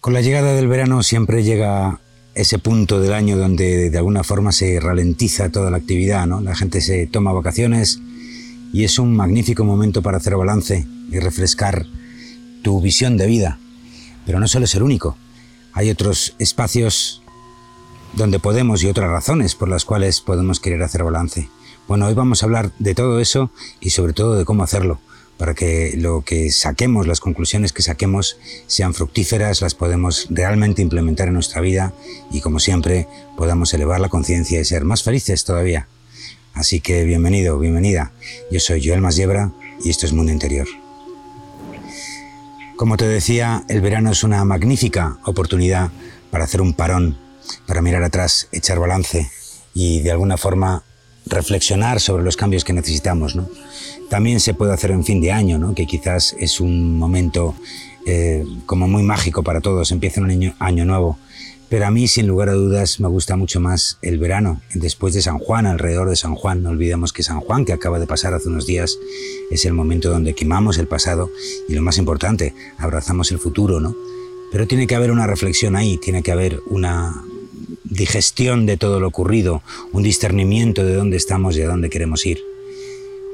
Con la llegada del verano siempre llega ese punto del año donde de alguna forma se ralentiza toda la actividad, ¿no? La gente se toma vacaciones y es un magnífico momento para hacer balance y refrescar tu visión de vida. Pero no suele ser único. Hay otros espacios donde podemos y otras razones por las cuales podemos querer hacer balance. Bueno, hoy vamos a hablar de todo eso y sobre todo de cómo hacerlo para que lo que saquemos, las conclusiones que saquemos, sean fructíferas, las podemos realmente implementar en nuestra vida y, como siempre, podamos elevar la conciencia y ser más felices todavía. Así que bienvenido, bienvenida. Yo soy Joel Masiebra y esto es Mundo Interior. Como te decía, el verano es una magnífica oportunidad para hacer un parón, para mirar atrás, echar balance y de alguna forma reflexionar sobre los cambios que necesitamos. ¿no? También se puede hacer en fin de año, ¿no? que quizás es un momento eh, como muy mágico para todos, empieza un año, año nuevo. Pero a mí, sin lugar a dudas, me gusta mucho más el verano, después de San Juan, alrededor de San Juan. No olvidemos que San Juan, que acaba de pasar hace unos días, es el momento donde quemamos el pasado y lo más importante, abrazamos el futuro, ¿no? Pero tiene que haber una reflexión ahí, tiene que haber una digestión de todo lo ocurrido, un discernimiento de dónde estamos y a dónde queremos ir.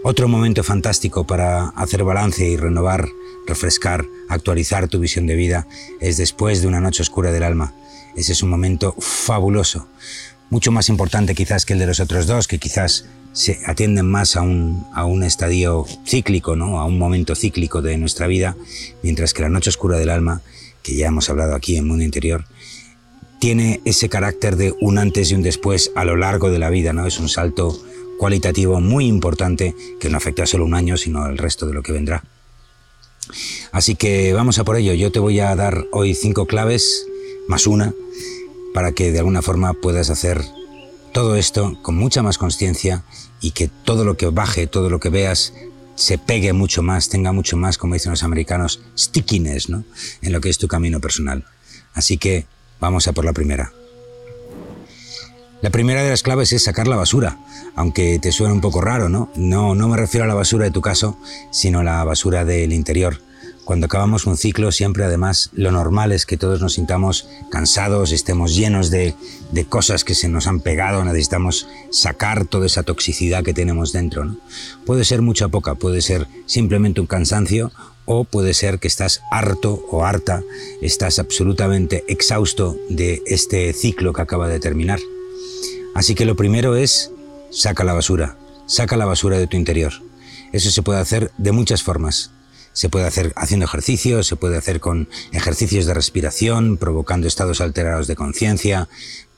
Otro momento fantástico para hacer balance y renovar, refrescar, actualizar tu visión de vida es después de una noche oscura del alma. Ese es un momento fabuloso, mucho más importante quizás que el de los otros dos, que quizás se atienden más a un, a un estadio cíclico, ¿no? a un momento cíclico de nuestra vida, mientras que la noche oscura del alma, que ya hemos hablado aquí en Mundo Interior, tiene ese carácter de un antes y un después a lo largo de la vida, ¿no? Es un salto cualitativo muy importante que no afecta solo un año, sino el resto de lo que vendrá. Así que vamos a por ello. Yo te voy a dar hoy cinco claves, más una, para que de alguna forma puedas hacer todo esto con mucha más conciencia y que todo lo que baje, todo lo que veas, se pegue mucho más, tenga mucho más, como dicen los americanos, stickiness, ¿no? En lo que es tu camino personal. Así que vamos a por la primera. La primera de las claves es sacar la basura, aunque te suene un poco raro, ¿no? No, no me refiero a la basura de tu caso, sino a la basura del interior. Cuando acabamos un ciclo, siempre además lo normal es que todos nos sintamos cansados, estemos llenos de, de cosas que se nos han pegado, necesitamos sacar toda esa toxicidad que tenemos dentro. ¿no? Puede ser mucha poca, puede ser simplemente un cansancio o puede ser que estás harto o harta, estás absolutamente exhausto de este ciclo que acaba de terminar. Así que lo primero es saca la basura, saca la basura de tu interior. Eso se puede hacer de muchas formas. Se puede hacer haciendo ejercicios, se puede hacer con ejercicios de respiración, provocando estados alterados de conciencia,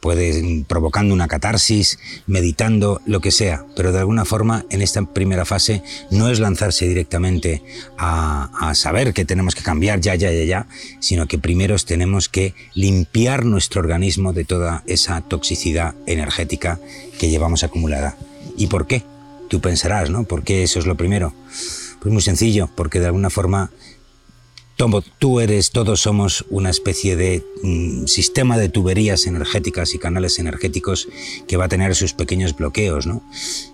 puede provocando una catarsis, meditando, lo que sea. Pero de alguna forma, en esta primera fase, no es lanzarse directamente a, a saber que tenemos que cambiar ya, ya, ya, ya, sino que primero tenemos que limpiar nuestro organismo de toda esa toxicidad energética que llevamos acumulada. ¿Y por qué? Tú pensarás, ¿no? ¿Por qué eso es lo primero? Pues muy sencillo, porque de alguna forma tú eres, todos somos una especie de mm, sistema de tuberías energéticas y canales energéticos que va a tener sus pequeños bloqueos, ¿no?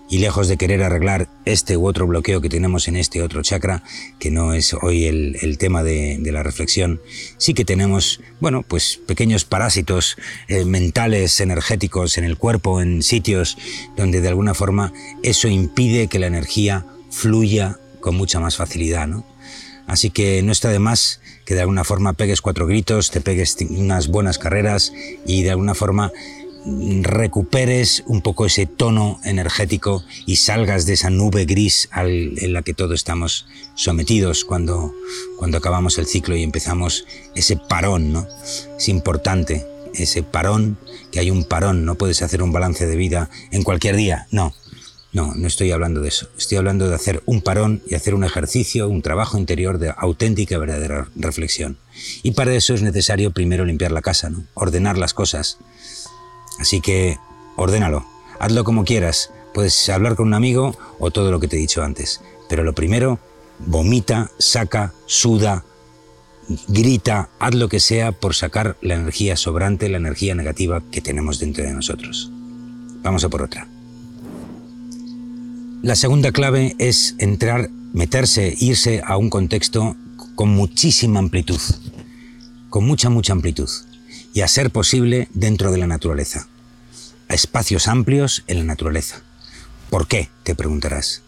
Y lejos de querer arreglar este u otro bloqueo que tenemos en este otro chakra, que no es hoy el, tema de, la reflexión, sí que tenemos, bueno, pues pequeños parásitos eh, mentales, energéticos en el cuerpo, en sitios donde de alguna forma eso impide que la energía fluya con mucha más facilidad, ¿no? Así que no está de más que de alguna forma pegues cuatro gritos, te pegues unas buenas carreras y de alguna forma recuperes un poco ese tono energético y salgas de esa nube gris en la que todos estamos sometidos cuando, cuando acabamos el ciclo y empezamos ese parón, ¿no? Es importante ese parón, que hay un parón, no puedes hacer un balance de vida en cualquier día, no. No, no estoy hablando de eso. Estoy hablando de hacer un parón y hacer un ejercicio, un trabajo interior de auténtica, verdadera reflexión. Y para eso es necesario primero limpiar la casa, ¿no? ordenar las cosas. Así que ordénalo, hazlo como quieras. Puedes hablar con un amigo o todo lo que te he dicho antes. Pero lo primero, vomita, saca, suda, grita, haz lo que sea por sacar la energía sobrante, la energía negativa que tenemos dentro de nosotros. Vamos a por otra. La segunda clave es entrar, meterse, irse a un contexto con muchísima amplitud. con mucha, mucha amplitud y a ser posible dentro de la naturaleza, a espacios amplios en la naturaleza. ¿Por qué? Te preguntarás.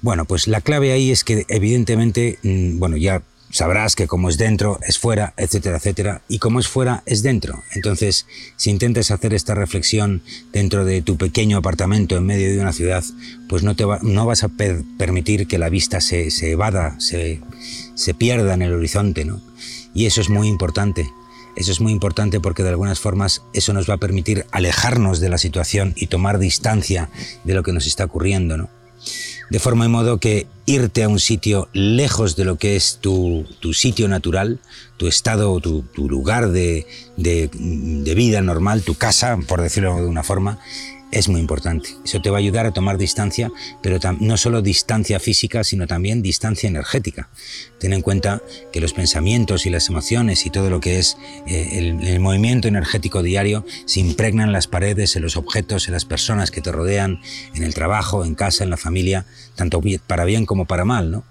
Bueno, pues la clave ahí es que evidentemente, mm, bueno, ya sabrás que como es dentro, es fuera, etcétera, etcétera, y como es fuera, es dentro. Entonces, si intentas hacer esta reflexión dentro de tu pequeño apartamento en medio de una ciudad, pues no, te no vas a permitir que la vista se, se evada, se, se pierda en el horizonte, ¿no? Y eso es muy importante. Eso es muy importante porque de algunas formas eso nos va a permitir alejarnos de la situación y tomar distancia de lo que nos está ocurriendo, ¿no? De forma y modo que irte a un sitio lejos de lo que es tu, sitio natural, tu estado, tu, tu lugar de, de, de vida normal, tu casa, por decirlo de una forma, es muy importante. Eso te va a ayudar a tomar distancia, pero no solo distancia física, sino también distancia energética. Ten en cuenta que los pensamientos y las emociones y todo lo que es eh, el, movimiento energético diario se impregnan en las paredes, en los objetos, en las personas que te rodean, en el trabajo, en casa, en la familia, tanto para bien como para mal, ¿no?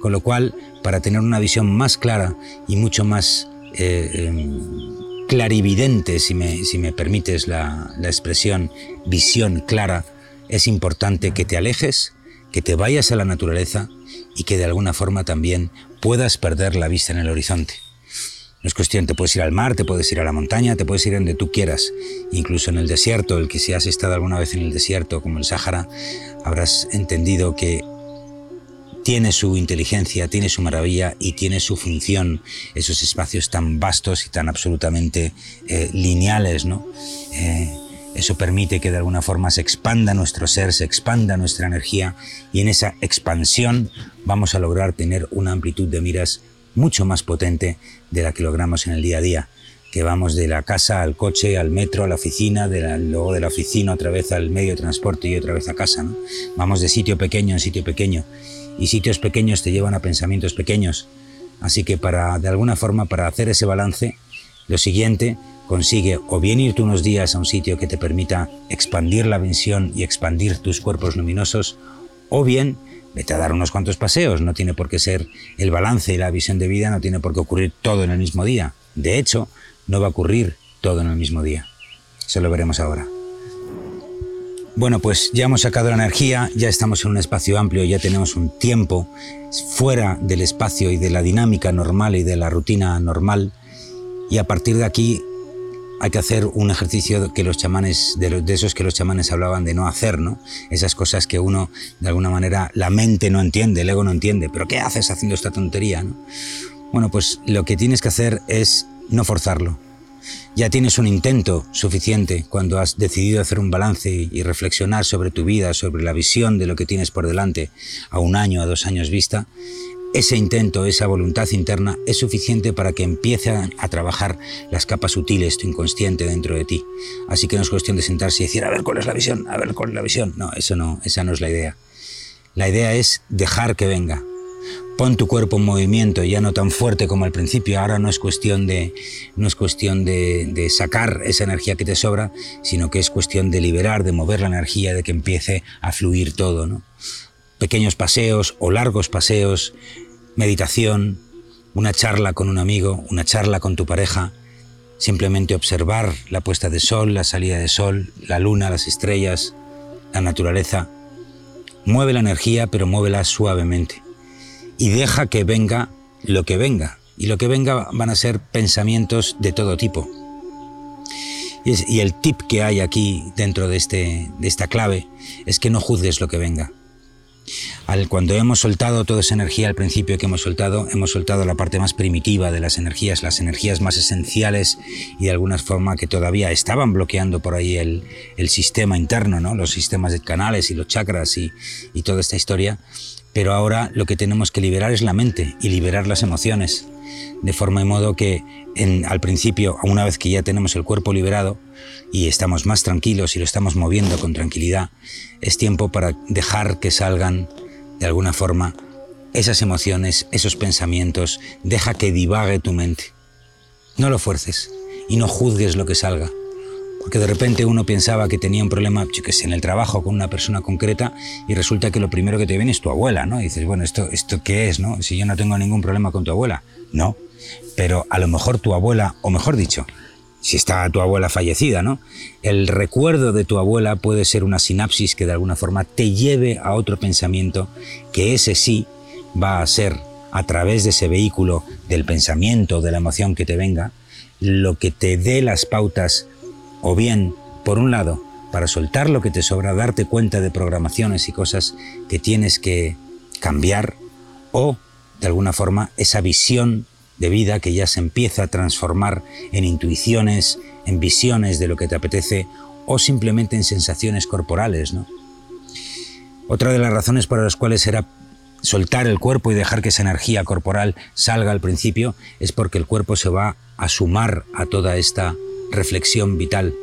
Con lo cual, para tener una visión más clara y mucho más eh, em, clarividente, si me, si me permites la, la expresión, visión clara, es importante que te alejes, que te vayas a la naturaleza y que de alguna forma también puedas perder la vista en el horizonte. No es cuestión, te puedes ir al mar, te puedes ir a la montaña, te puedes ir donde tú quieras, incluso en el desierto, el que si has estado alguna vez en el desierto, como el Sáhara, habrás entendido que tiene su inteligencia, tiene su maravilla y tiene su función, esos espacios tan vastos y tan absolutamente eh, lineales, ¿no? Eh, eso permite que de alguna forma se expanda nuestro ser, se expanda nuestra energía y en esa expansión vamos a lograr tener una amplitud de miras mucho más potente de la que logramos en el día a día, que vamos de la casa al coche, al metro, a la oficina, de luego de la oficina otra vez al medio de transporte y otra vez a casa. ¿no? Vamos de sitio pequeño en sitio pequeño y sitios pequeños te llevan a pensamientos pequeños. Así que para, de alguna forma, para hacer ese balance, lo siguiente, consigue o bien irte unos días a un sitio que te permita expandir la visión y expandir tus cuerpos luminosos, o bien vete a dar unos cuantos paseos. No tiene por qué ser el balance y la visión de vida, no tiene por qué ocurrir todo en el mismo día. De hecho, no va a ocurrir todo en el mismo día. Eso lo veremos ahora. Bueno, pues ya hemos sacado la energía, ya estamos en un espacio amplio, ya tenemos un tiempo fuera del espacio y de la dinámica normal y de la rutina normal. Y a partir de aquí hay que hacer un ejercicio que los chamanes, de, esos que los chamanes hablaban de no hacer, ¿no? Esas cosas que uno, de alguna manera, la mente no entiende, el ego no entiende. ¿Pero qué haces haciendo esta tontería, no? Bueno, pues lo que tienes que hacer es no forzarlo ya tienes un intento suficiente cuando has decidido hacer un balance y reflexionar sobre tu vida, sobre la visión de lo que tienes por delante a un año, a dos años vista. Ese intento, esa voluntad interna es suficiente para que empiecen a trabajar las capas sutiles, tu inconsciente dentro de ti. Así que no es cuestión de sentarse y decir, a ver cuál es la visión, a ver cuál es la visión. No, eso no, esa no es la idea. La idea es dejar que venga, Pon tu cuerpo en movimiento, ya no tan fuerte como al principio. Ahora no es cuestión de, no es cuestión de, sacar esa energía que te sobra, sino que es cuestión de liberar, de mover la energía, de que empiece a fluir todo. ¿no? Pequeños paseos o largos paseos, meditación, una charla con un amigo, una charla con tu pareja, simplemente observar la puesta de sol, la salida de sol, la luna, las estrellas, la naturaleza. Mueve la energía, pero muévela suavemente y deja que venga lo que venga. Y lo que venga van a ser pensamientos de todo tipo. Y, el tip que hay aquí dentro de, este, de esta clave es que no juzgues lo que venga. Al, cuando hemos soltado toda esa energía al principio que hemos soltado, hemos soltado la parte más primitiva de las energías, las energías más esenciales y de alguna forma que todavía estaban bloqueando por ahí el, el sistema interno, ¿no? los sistemas de canales y los chakras y, y toda esta historia. Pero ahora lo que tenemos que liberar es la mente y liberar las emociones. De forma y modo que al principio, una vez que ya tenemos el cuerpo liberado y estamos más tranquilos y lo estamos moviendo con tranquilidad, es tiempo para dejar que salgan de alguna forma esas emociones, esos pensamientos, deja que divague tu mente. No lo fuerces y no juzgues lo que salga porque de repente uno pensaba que tenía un problema, yo que en el trabajo con una persona concreta y resulta que lo primero que te viene es tu abuela, ¿no? Y dices, bueno, ¿esto, ¿esto qué es, no? Si yo no tengo ningún problema con tu abuela. No, pero a lo mejor tu abuela, o mejor dicho, si está tu abuela fallecida, ¿no? El recuerdo de tu abuela puede ser una sinapsis que de alguna forma te lleve a otro pensamiento, que ese sí va a ser a través de ese vehículo del pensamiento, de la emoción que te venga, lo que te dé las pautas, o bien, por un lado, para soltar lo que te sobra, darte cuenta de programaciones y cosas que tienes que cambiar, o, de alguna forma, esa visión de vida que ya se empieza a transformar en intuiciones, en visiones de lo que te apetece o simplemente en sensaciones corporales. ¿no? Otra de las razones por las cuales era soltar el cuerpo y dejar que esa energía corporal salga al principio es porque el cuerpo se va a sumar a toda esta reflexión vital.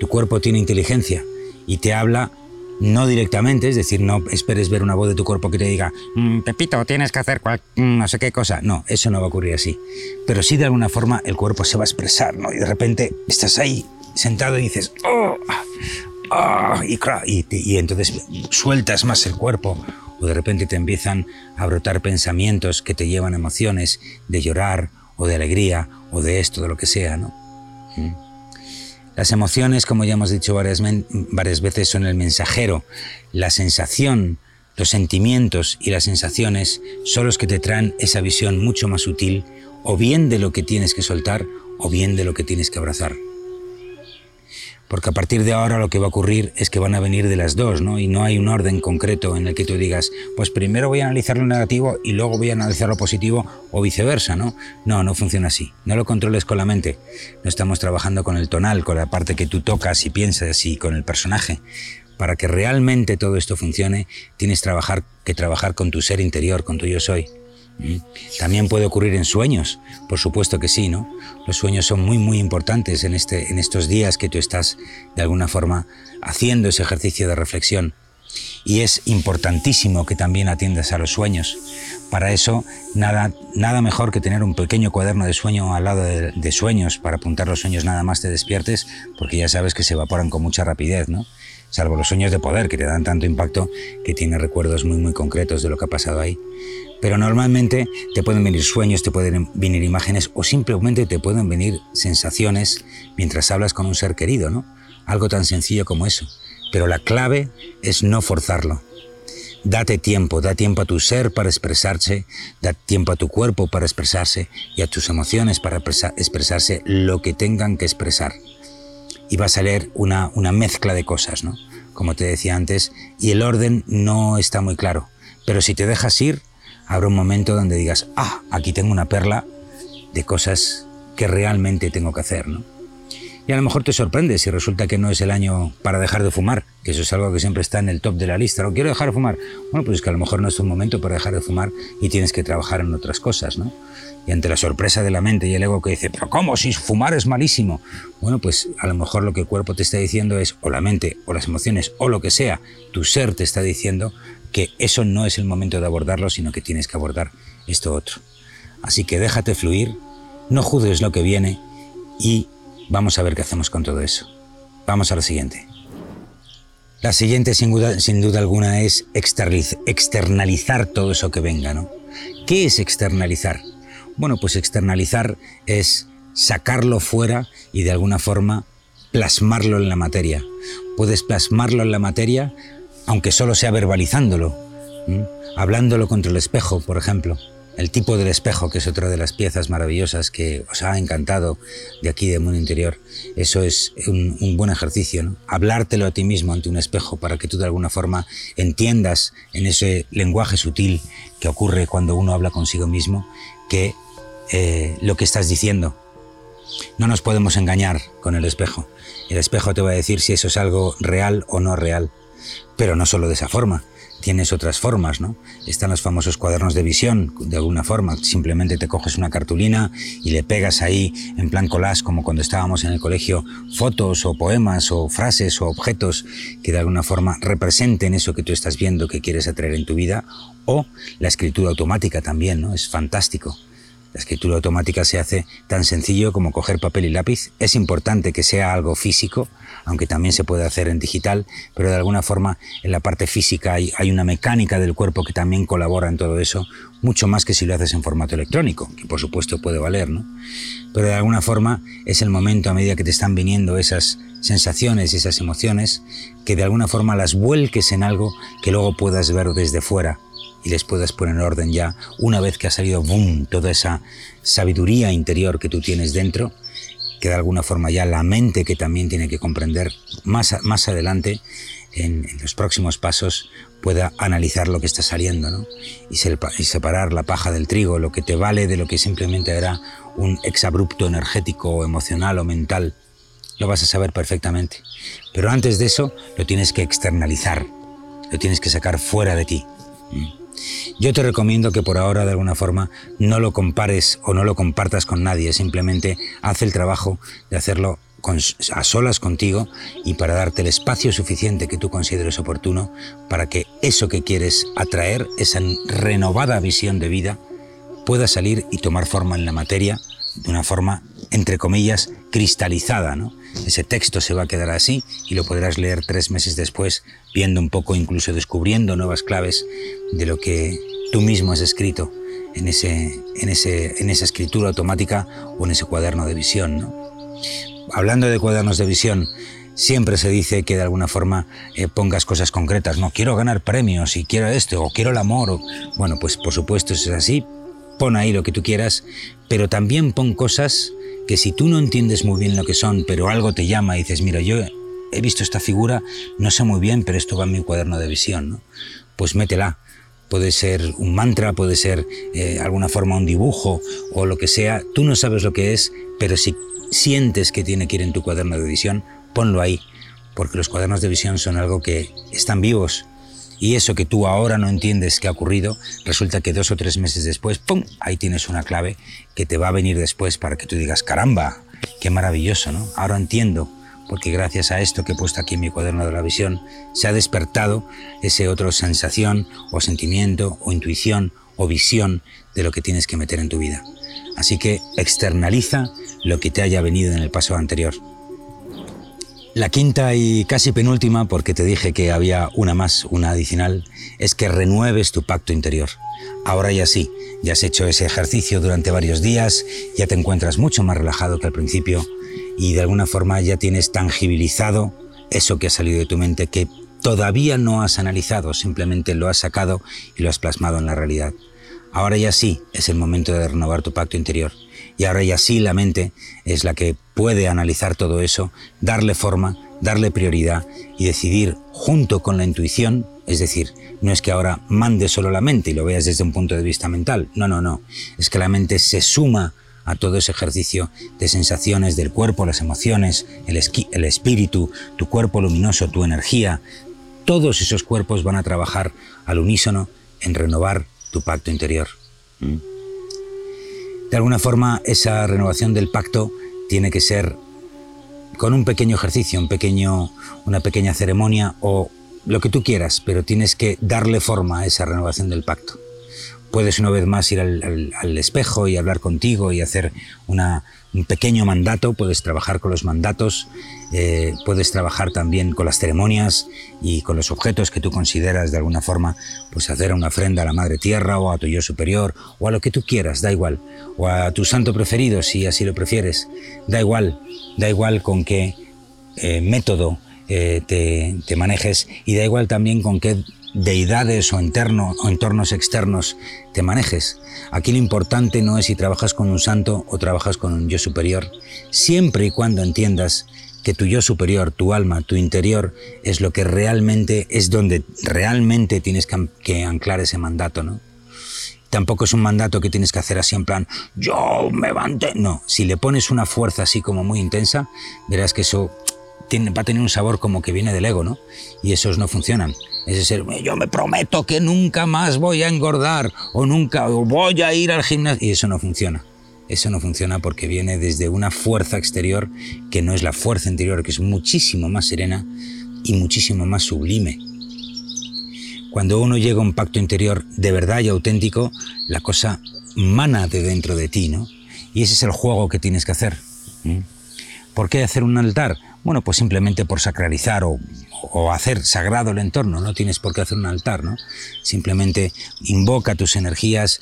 Tu cuerpo tiene inteligencia y te habla no directamente, es decir, no esperes ver una voz de tu cuerpo que te diga, mm, Pepito, tienes que hacer mm, no sé qué cosa. No, eso no va a ocurrir así. Pero sí de alguna forma el cuerpo se va a expresar, ¿no? Y de repente estás ahí sentado y dices, oh, ah, y, y, entonces sueltas más el cuerpo. O de repente te empiezan a brotar pensamientos que te llevan emociones de llorar o de alegría o de esto, de lo que sea, ¿no? ¿Mm? Las emociones, como ya hemos dicho varias, varias veces, son el mensajero. La sensación, los sentimientos y las sensaciones son los que te traen esa visión mucho más sutil, o bien de lo que tienes que soltar, o bien de lo que tienes que abrazar porque a partir de ahora lo que va a ocurrir es que van a venir de las dos, ¿no? Y no hay un orden concreto en el que tú digas, pues primero voy a analizar lo negativo y luego voy a analizar lo positivo o viceversa, ¿no? No, no funciona así. No lo controles con la mente. No estamos trabajando con el tonal, con la parte que tú tocas y piensas y con el personaje. Para que realmente todo esto funcione, tienes trabajar, que trabajar con tu ser interior, con tu yo soy. También puede ocurrir en sueños, por supuesto que sí, ¿no? Los sueños son muy, muy importantes en, este, en estos días que tú estás, de alguna forma, haciendo ese ejercicio de reflexión. Y es importantísimo que también atiendas a los sueños. Para eso, nada, nada mejor que tener un pequeño cuaderno de sueño al lado de, de sueños para apuntar los sueños nada más te despiertes, porque ya sabes que se evaporan con mucha rapidez, ¿no? Salvo los sueños de poder, que te dan tanto impacto que tienes recuerdos muy, muy concretos de lo que ha pasado ahí. Pero normalmente te pueden venir sueños, te pueden venir imágenes o simplemente te pueden venir sensaciones mientras hablas con un ser querido, ¿no? Algo tan sencillo como eso. Pero la clave es no forzarlo. Date tiempo, da tiempo a tu ser para expresarse, da tiempo a tu cuerpo para expresarse y a tus emociones para expresarse lo que tengan que expresar. Y va a salir una, una mezcla de cosas, ¿no? Como te decía antes, y el orden no está muy claro. Pero si te dejas ir, habrá un momento donde digas, ah, aquí tengo una perla de cosas que realmente tengo que hacer, ¿no? Y a lo mejor te sorprende si resulta que no es el año para dejar de fumar, que eso es algo que siempre está en el top de la lista. ¿No quiero dejar de fumar? Bueno, pues es que a lo mejor no es un momento para dejar de fumar y tienes que trabajar en otras cosas, ¿no? Y ante la sorpresa de la mente y el ego que dice, pero ¿cómo? Si fumar es malísimo. Bueno, pues a lo mejor lo que el cuerpo te está diciendo es, o la mente, o las emociones, o lo que sea, tu ser te está diciendo que eso no es el momento de abordarlo, sino que tienes que abordar esto otro. Así que déjate fluir, no juzgues lo que viene y vamos a ver qué hacemos con todo eso. Vamos a lo siguiente. La siguiente, sin duda, alguna, es externalizar todo eso que venga, ¿no? ¿Qué es externalizar? Bueno, pues externalizar es sacarlo fuera y de alguna forma plasmarlo en la materia. Puedes plasmarlo en la materia aunque solo sea verbalizándolo, hablándolo contra el espejo, por ejemplo. El tipo del espejo, que es otra de las piezas maravillosas que os ha encantado de aquí, de Mundo Interior. Eso es un, buen ejercicio, ¿no? Hablártelo a ti mismo ante un espejo para que tú de alguna forma entiendas en ese lenguaje sutil que ocurre cuando uno habla consigo mismo que eh, lo que estás diciendo. No nos podemos engañar con el espejo. El espejo te va a decir si eso es algo real o no real. Pero no solo de esa forma, tienes otras formas, ¿no? Están los famosos cuadernos de visión, de alguna forma. Simplemente te coges una cartulina y le pegas ahí, en plan collage, como cuando estábamos en el colegio, fotos o poemas o frases o objetos que de alguna forma representen eso que tú estás viendo que quieres atraer en tu vida. O la escritura automática también, ¿no? Es fantástico. La escritura automática se hace tan sencillo como coger papel y lápiz. Es importante que sea algo físico, aunque también se puede hacer en digital, pero de alguna forma en la parte física hay, una mecánica del cuerpo que también colabora en todo eso, mucho más que si lo haces en formato electrónico, que por supuesto puede valer, ¿no? Pero de alguna forma es el momento a medida que te están viniendo esas sensaciones, esas emociones, que de alguna forma las vuelques en algo que luego puedas ver desde fuera y les puedas poner en orden ya una vez que ha salido boom, toda esa sabiduría interior que tú tienes dentro, que de alguna forma ya la mente que también tiene que comprender más, más adelante en, los próximos pasos pueda analizar lo que está saliendo ¿no? y, y, separar la paja del trigo, lo que te vale de lo que simplemente era un exabrupto energético emocional o mental. Lo vas a saber perfectamente. Pero antes de eso lo tienes que externalizar, lo tienes que sacar fuera de ti. Yo te recomiendo que por ahora de alguna forma no lo compares o no lo compartas con nadie, simplemente haz el trabajo de hacerlo a solas contigo y para darte el espacio suficiente que tú consideres oportuno para que eso que quieres atraer, esa renovada visión de vida, pueda salir y tomar forma en la materia de una forma, entre comillas, cristalizada. ¿no? Ese texto se va a quedar así y lo podrás leer tres meses después, viendo un poco, incluso descubriendo nuevas claves de lo que tú mismo has escrito en, ese, en, ese, en esa escritura automática o en ese cuaderno de visión. ¿no? Hablando de cuadernos de visión, siempre se dice que de alguna forma eh, pongas cosas concretas, no quiero ganar premios y quiero esto o quiero el amor. Bueno, pues por supuesto es así, pon ahí lo que tú quieras, pero también pon cosas que si tú no entiendes muy bien lo que son, pero algo te llama y dices, mira, yo he visto esta figura, no sé muy bien, pero esto va en mi cuaderno de visión, ¿no? Pues métela. Puede ser un mantra, puede ser eh, alguna forma un dibujo o lo que sea. Tú no sabes lo que es, pero si sientes que tiene que ir en tu cuaderno de visión, ponlo ahí, porque los cuadernos de visión son algo que están vivos, y eso que tú ahora no entiendes que ha ocurrido, resulta que dos o tres meses después, ¡pum!, ahí tienes una clave que te va a venir después para que tú digas, caramba, qué maravilloso, ¿no? Ahora entiendo, porque gracias a esto que he puesto aquí en mi cuaderno de la visión, se ha despertado ese otro sensación o sentimiento o intuición o visión de lo que tienes que meter en tu vida. Así que externaliza lo que te haya venido en el paso anterior. La quinta y casi penúltima, porque te dije que había una más, una adicional, es que renueves tu pacto interior. Ahora ya sí, ya has hecho ese ejercicio durante varios días, ya te encuentras mucho más relajado que al principio y de alguna forma ya tienes tangibilizado eso que ha salido de tu mente que todavía no has analizado, simplemente lo has sacado y lo has plasmado en la realidad. Ahora ya sí es el momento de renovar tu pacto interior. Y ahora ya sí la mente es la que puede analizar todo eso, darle forma, darle prioridad y decidir junto con la intuición, es decir, no es que ahora mande solo la mente y lo veas desde un punto de vista mental, no, no, no, es que la mente se suma a todo ese ejercicio de sensaciones del cuerpo, las emociones, el, el espíritu, tu cuerpo luminoso, tu energía, todos esos cuerpos van a trabajar al unísono en renovar tu pacto interior. ¿Mm? De alguna forma, esa renovación del pacto tiene que ser con un pequeño ejercicio, un pequeño, una pequeña ceremonia o lo que tú quieras, pero tienes que darle forma a esa renovación del pacto. Puedes una vez más ir al espejo y hablar contigo y hacer un pequeño mandato, puedes trabajar con los mandatos, eh, puedes trabajar también con las ceremonias y con los objetos que tú consideras de alguna forma, pues hacer una ofrenda a la Madre Tierra o a tu yo superior o a lo que tú quieras, da igual, o a tu santo preferido si así lo prefieres, da igual, da igual con qué eh, método eh, te manejes y da igual también con qué deidades o, o entornos externos te manejes. Aquí lo importante no es si trabajas con un santo o trabajas con un yo superior, siempre y cuando entiendas que tu yo superior, tu alma, tu interior, es lo que realmente, es donde realmente tienes que anclar ese mandato, ¿no? Tampoco es un mandato que tienes que hacer así en plan, yo me mante. No, si le pones una fuerza así como muy intensa, verás que eso va a tener un sabor como que viene del ego, ¿no? Y esos no funcionan. Ese ser, yo me prometo que nunca más voy a engordar o nunca voy a ir al gimnasio. Y eso no funciona. Eso no funciona porque viene desde una fuerza exterior que no es la fuerza interior, que es muchísimo más serena y muchísimo más sublime. Cuando uno llega a un pacto interior de verdad y auténtico, la cosa mana de dentro de ti, ¿no? Y ese es el juego que tienes que hacer. ¿Por qué hacer un altar? Bueno, pues simplemente por sacralizar o, hacer sagrado el entorno, no tienes por qué hacer un altar, ¿no? Simplemente invoca tus energías,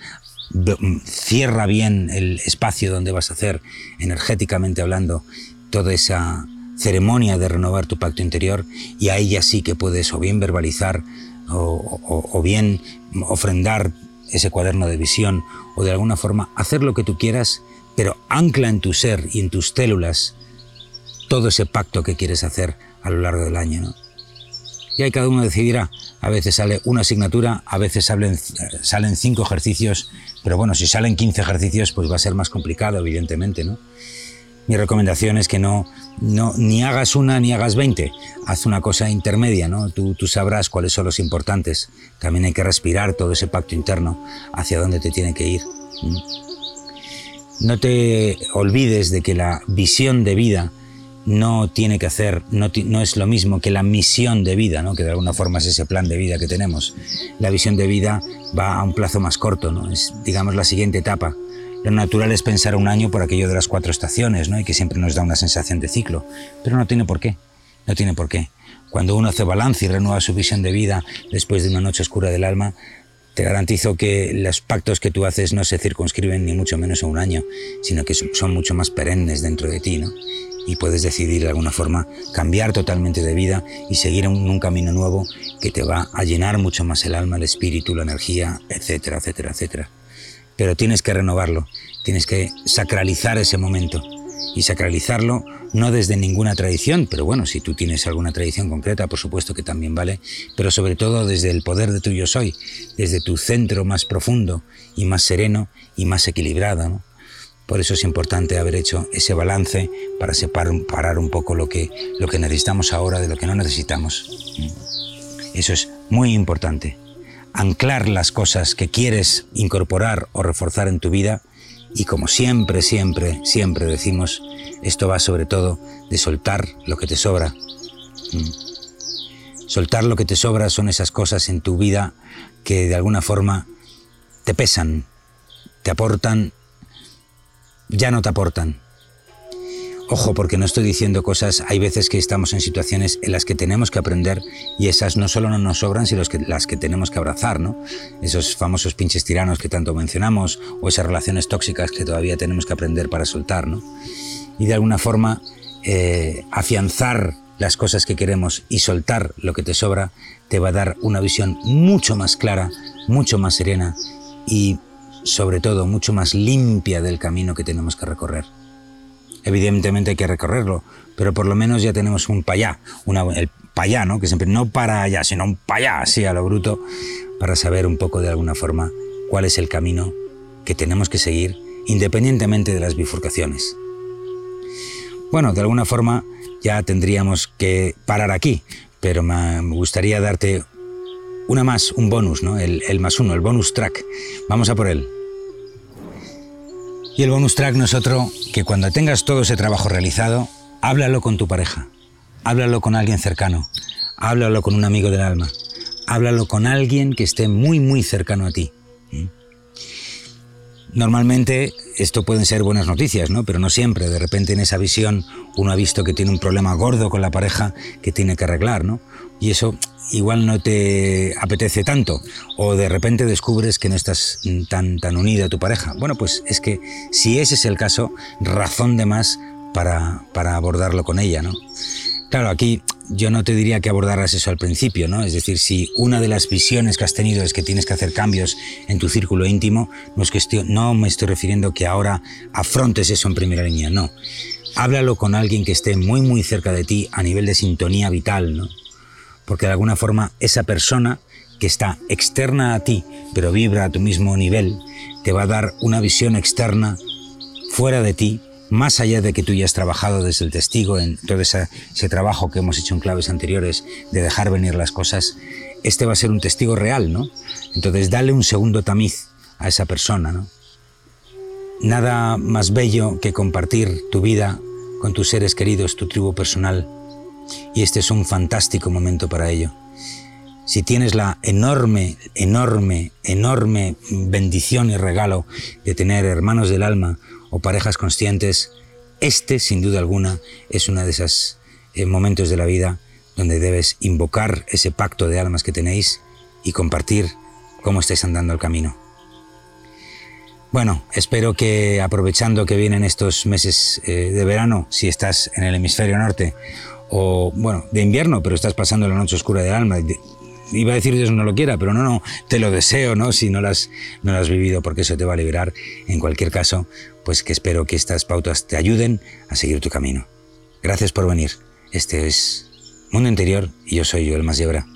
cierra bien el espacio donde vas a hacer, energéticamente hablando, toda esa ceremonia de renovar tu pacto interior y ahí ya sí que puedes o bien verbalizar o bien ofrendar ese cuaderno de visión o de alguna forma hacer lo que tú quieras, pero ancla en tu ser y en tus células todo ese pacto que quieres hacer a lo largo del año. ¿no? Y ahí cada uno decidirá. A veces sale una asignatura, a veces salen, salen cinco ejercicios, pero bueno, si salen 15 ejercicios, pues va a ser más complicado, evidentemente, ¿no? Mi recomendación es que no, no ni hagas una ni hagas 20, haz una cosa intermedia, ¿no? Tú, tú sabrás cuáles son los importantes. También hay que respirar todo ese pacto interno hacia dónde te tiene que ir. No te olvides de que la visión de vida no tiene que hacer, no, no, es lo mismo que la misión de vida, ¿no? que de alguna forma es ese plan de vida que tenemos. La visión de vida va a un plazo más corto, ¿no? es digamos la siguiente etapa. Lo natural es pensar un año por aquello de las cuatro estaciones, ¿no? y que siempre nos da una sensación de ciclo, pero no tiene por qué, no tiene por qué. Cuando uno hace balance y renueva su visión de vida después de una noche oscura del alma, te garantizo que los pactos que tú haces no se circunscriben ni mucho menos a un año, sino que son mucho más perennes dentro de ti, ¿no? Y puedes decidir de alguna forma cambiar totalmente de vida y seguir en un camino nuevo que te va a llenar mucho más el alma, el espíritu, la energía, etcétera, etcétera, etcétera. Pero tienes que renovarlo, tienes que sacralizar ese momento y sacralizarlo no desde ninguna tradición, pero bueno, si tú tienes alguna tradición concreta, por supuesto que también vale, pero sobre todo desde el poder de tu yo soy, desde tu centro más profundo y más sereno y más equilibrado. Por eso es importante haber hecho ese balance para separar un poco lo que, lo que necesitamos ahora de lo que no necesitamos. Eso es muy importante. Anclar las cosas que quieres incorporar o reforzar en tu vida y como siempre, siempre, siempre decimos, esto va sobre todo de soltar lo que te sobra. Mm. Soltar lo que te sobra son esas cosas en tu vida que de alguna forma te pesan, te aportan, ya no te aportan. Ojo, porque no estoy diciendo cosas, hay veces que estamos en situaciones en las que tenemos que aprender y esas no solo no nos sobran, sino las que tenemos que abrazar, ¿no? Esos famosos pinches tiranos que tanto mencionamos o esas relaciones tóxicas que todavía tenemos que aprender para soltar, ¿no? Y de alguna forma eh, afianzar las cosas que queremos y soltar lo que te sobra te va a dar una visión mucho más clara, mucho más serena y sobre todo mucho más limpia del camino que tenemos que recorrer. Evidentemente hay que recorrerlo, pero por lo menos ya tenemos un payá, el payá, ¿no? Que siempre no para allá, sino un payá, así a lo bruto, para saber un poco de alguna forma cuál es el camino que tenemos que seguir independientemente de las bifurcaciones. Bueno, de alguna forma ya tendríamos que parar aquí, pero me gustaría darte una más, un bonus, ¿no? El más uno, el bonus track. Vamos a por él. Y el bonus track no es otro que cuando tengas todo ese trabajo realizado, háblalo con tu pareja, háblalo con alguien cercano, háblalo con un amigo del alma, háblalo con alguien que esté muy, muy cercano a ti. Normalmente esto pueden ser buenas noticias, ¿no? Pero no siempre. De repente en esa visión uno ha visto que tiene un problema gordo con la pareja que tiene que arreglar, ¿no? Y eso igual no te apetece tanto o de repente descubres que no estás tan, tan unida a tu pareja. Bueno, pues es que si ese es el caso, razón de más para, para abordarlo con ella, ¿no? Claro, aquí yo no te diría que abordaras eso al principio, ¿no? Es decir, si una de las visiones que has tenido es que tienes que hacer cambios en tu círculo íntimo, no, es que no me estoy refiriendo que ahora afrontes eso en primera línea, no. Háblalo con alguien que esté muy, muy cerca de ti a nivel de sintonía vital, ¿no? Porque de alguna forma esa persona que está externa a ti, pero vibra a tu mismo nivel, te va a dar una visión externa fuera de ti, más allá de que tú ya has trabajado desde el testigo en todo ese, trabajo que hemos hecho en claves anteriores de dejar venir las cosas, este va a ser un testigo real, ¿no? Entonces dale un segundo tamiz a esa persona, ¿no? Nada más bello que compartir tu vida con tus seres queridos, tu tribu personal, y este es un fantástico momento para ello. si tienes la enorme, enorme, enorme bendición y regalo de tener hermanos del alma o parejas conscientes, este, sin duda alguna, es uno de esos eh, momentos de la vida donde debes invocar ese pacto de almas que tenéis y compartir cómo estáis andando el camino. Bueno, espero que aprovechando que vienen estos meses eh, de verano, si estás en el hemisferio norte, o bueno, de invierno, pero estás pasando la noche oscura del alma, iba a decir Dios no lo quiera, pero no, no, te lo deseo, ¿no? Si no lo, has, no lo has vivido, porque eso te va a liberar. En cualquier caso, pues que espero que estas pautas te ayuden a seguir tu camino. Gracias por venir. Este es Mundo Interior y yo soy Joel Masiebra.